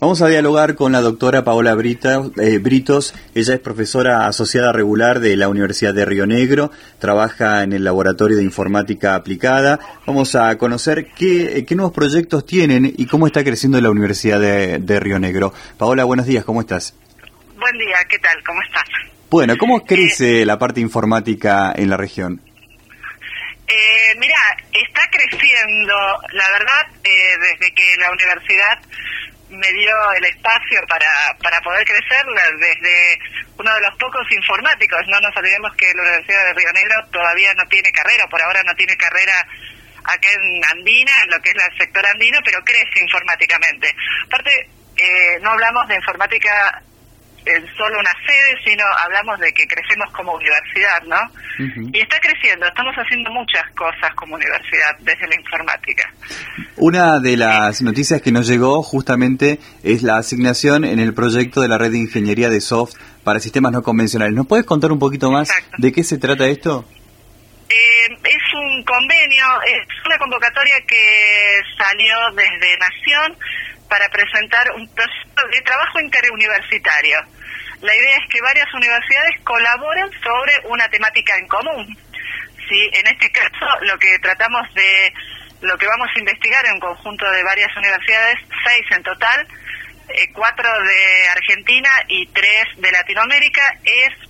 Vamos a dialogar con la doctora Paola Brita, eh, Britos. Ella es profesora asociada regular de la Universidad de Río Negro, trabaja en el Laboratorio de Informática Aplicada. Vamos a conocer qué, qué nuevos proyectos tienen y cómo está creciendo la Universidad de, Río Negro. Paola, buenos días, ¿cómo estás? Buen día, ¿qué tal? ¿Cómo estás? Bueno, ¿cómo crece eh, la parte informática en la región? Eh, mira, está creciendo, la verdad, eh, desde que la universidad me dio el espacio para, para poder crecer desde uno de los pocos informáticos. No nos olvidemos que la Universidad de Río Negro todavía no tiene carrera, por ahora no tiene carrera acá en Andina, lo que es el sector andino, pero crece informáticamente. Aparte, eh, no hablamos de informática en solo una sede, sino hablamos de que crecemos como universidad, ¿no? Y está creciendo, estamos haciendo muchas cosas como universidad desde la informática. Una de las noticias que nos llegó justamente es la asignación en el proyecto de la red de ingeniería de soft para sistemas no convencionales. ¿Nos puedes contar un poquito más de qué se trata esto? Eh, es un convenio, es una convocatoria que salió desde Nación para presentar un proyecto de trabajo interuniversitario. La idea es que varias universidades colaboren sobre una temática en común. ¿sí? En este caso, lo que tratamos de, lo que vamos a investigar en un conjunto de varias universidades, seis en total, eh, cuatro de Argentina y tres de Latinoamérica, es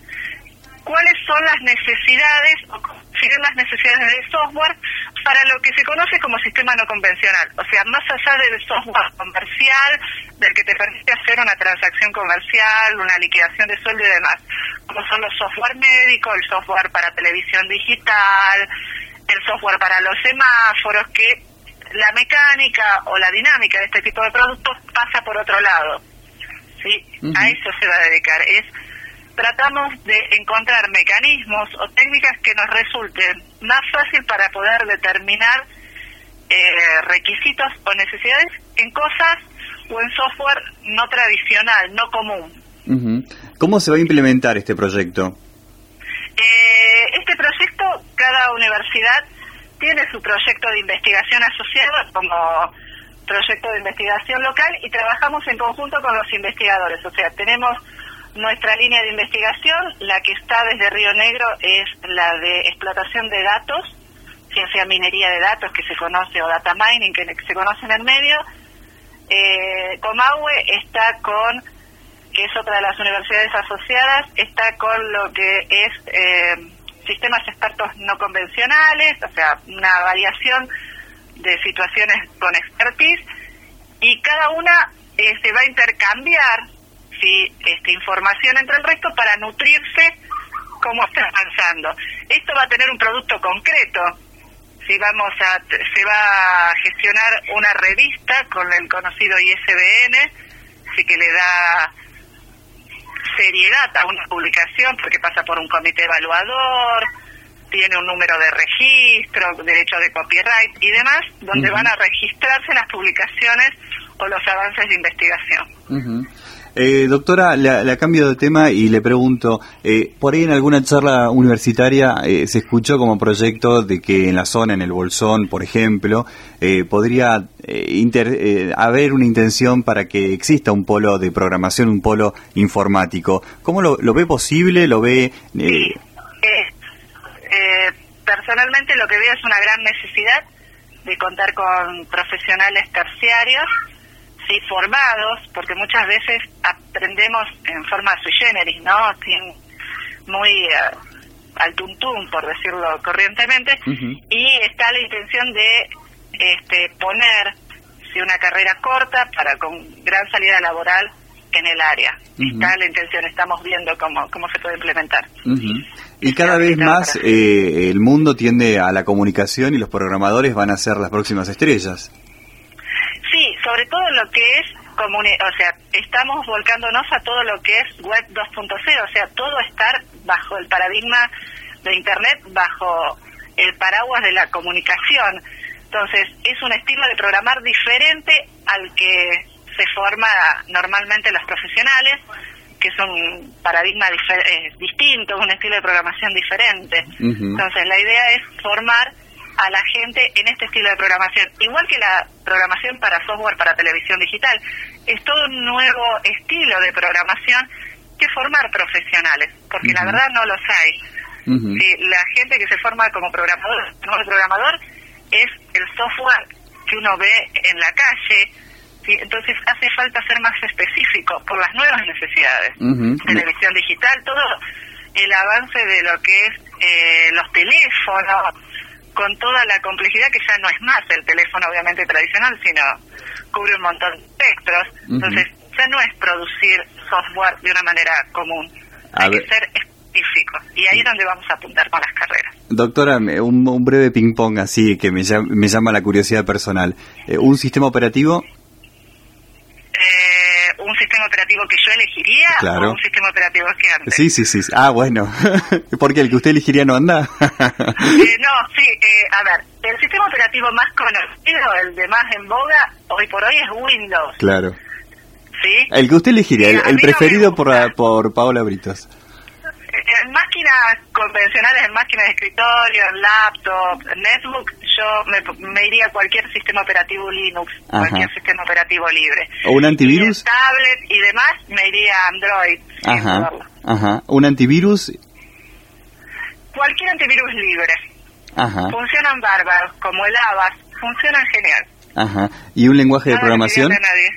cuáles son las necesidades o las necesidades del software para lo que se conoce como sistema no convencional. O sea, más allá del software comercial, del que te permite hacer una transacción comercial, una liquidación de sueldo y demás, como son los software médicos, el software para televisión digital, el software para los semáforos, que la mecánica o la dinámica de este tipo de productos pasa por otro lado. ¿sí? A eso se va a dedicar. Es tratamos de encontrar mecanismos o técnicas que nos resulten más fácil para poder determinar eh, requisitos o necesidades en cosas o en software no tradicional, no común. ¿Cómo se va a implementar este proyecto? Eh, este proyecto, cada universidad tiene su proyecto de investigación asociado como proyecto de investigación local y trabajamos en conjunto con los investigadores. O sea, tenemos nuestra línea de investigación, la que está desde Río Negro, es la de explotación de datos, ciencia minería de datos que se conoce, o data mining que se conoce en el medio. Eh, Comahue está con, que es otra de las universidades asociadas, está con lo que es eh, sistemas expertos no convencionales, o sea, una variación de situaciones con expertise, y cada una eh, se va a intercambiar ¿sí? este, información entre el resto para nutrirse cómo está avanzando. Esto va a tener un producto concreto. Si vamos a, se va a gestionar una revista con el conocido ISBN, así que le da seriedad a una publicación porque pasa por un comité evaluador, tiene un número de registro, derecho de copyright y demás, donde van a registrarse las publicaciones o los avances de investigación. Eh, doctora, le, cambio de tema y le pregunto, eh, por ahí en alguna charla universitaria eh, se escuchó como proyecto de que en la zona, en el Bolsón, por ejemplo, eh, podría haber una intención para que exista un polo de programación, un polo informático. ¿Cómo lo, lo ve posible? ¿Lo ve...? Sí. personalmente lo que veo es una gran necesidad de contar con profesionales terciarios formados, porque muchas veces aprendemos en forma sui generis, ¿no? Sin, muy uh, al tuntum, por decirlo corrientemente, y está la intención de este, poner si una carrera corta para con gran salida laboral en el área. Está la intención, estamos viendo cómo, cómo se puede implementar. Y cada vez más eh, el mundo tiende a la comunicación y los programadores van a ser las próximas estrellas sobre todo lo que es o sea, estamos volcándonos a todo lo que es web 2.0, o sea, todo estar bajo el paradigma de internet, bajo el paraguas de la comunicación. Entonces, es un estilo de programar diferente al que se forma normalmente los profesionales, que es un paradigma eh, distinto, un estilo de programación diferente. Entonces, la idea es formar a la gente en este estilo de programación. Igual que la programación para software para televisión digital. Es todo un nuevo estilo de programación que formar profesionales, porque la verdad no los hay. la gente que se forma como programador, como programador, es el software que uno ve en la calle, entonces hace falta ser más específico por las nuevas necesidades. Televisión digital, todo el avance de lo que es eh, los teléfonos, con toda la complejidad que ya no es más el teléfono obviamente tradicional, sino cubre un montón de espectros. Entonces ya no es producir software de una manera común. Hay que ser específico. Y ahí es donde vamos a apuntar con las carreras. Doctora, un, breve ping-pong así que me llama, me llama la curiosidad personal. Eh, ¿Un sistema operativo un sistema operativo que yo elegiría o un sistema operativo que ande. Sí, sí, sí. Ah, bueno. Porque el que usted elegiría no anda. Eh, no, sí. Eh, a ver, el sistema operativo más conocido, el de más en boga, hoy por hoy es Windows. Claro. ¿Sí? El que usted elegiría, el, preferido por, por Paola Britos. En máquinas convencionales, en máquinas de escritorio, en laptop, netbook, yo me, iría a cualquier sistema operativo Linux, cualquier sistema operativo libre. ¿O un antivirus? tablet y demás, me iría a Android. Ajá, ajá. ¿Un antivirus? Cualquier antivirus libre. Ajá. Funcionan bárbaros, como el Avast, funcionan genial. Ajá. ¿Y un lenguaje de programación? Nadie.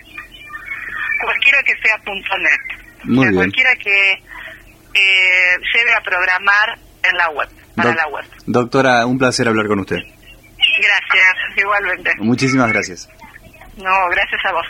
Cualquiera que sea .net. Muy bien. Cualquiera que eh, lleve a programar en la web, para la web. Doctora, un placer hablar con usted. Gracias, igualmente. Muchísimas gracias. No, gracias a vos.